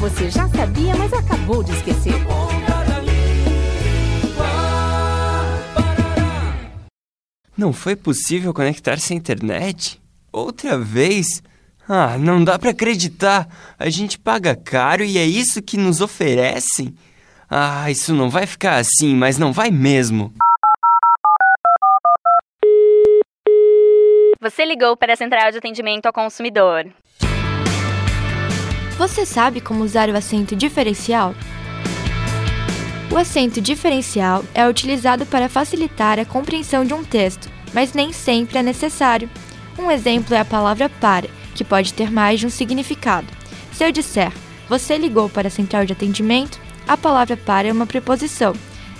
você já sabia, mas acabou de esquecer. Não foi possível conectar-se à internet? Outra vez? Ah, não dá para acreditar. A gente paga caro e é isso que nos oferecem? Ah, isso não vai ficar assim, mas não vai mesmo. Você ligou para a central de atendimento ao consumidor. Você sabe como usar o acento diferencial? O acento diferencial é utilizado para facilitar a compreensão de um texto, mas nem sempre é necessário. Um exemplo é a palavra para, que pode ter mais de um significado. Se eu disser você ligou para a central de atendimento, a palavra para é uma preposição.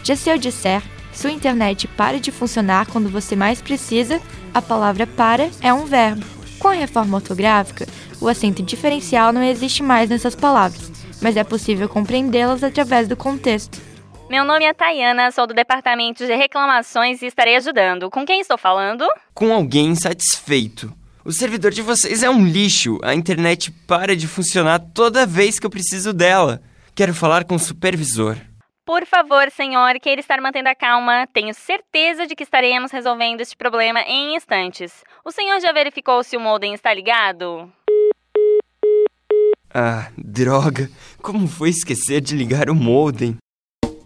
Já se eu disser sua internet para de funcionar quando você mais precisa, a palavra para é um verbo. Com a reforma ortográfica, o acento diferencial não existe mais nessas palavras, mas é possível compreendê-las através do contexto. Meu nome é Tayana, sou do departamento de reclamações e estarei ajudando. Com quem estou falando? Com alguém insatisfeito. O servidor de vocês é um lixo. A internet para de funcionar toda vez que eu preciso dela. Quero falar com o supervisor. Por favor, senhor, queira estar mantendo a calma. Tenho certeza de que estaremos resolvendo este problema em instantes. O senhor já verificou se o modem está ligado? Ah, droga! Como foi esquecer de ligar o modem?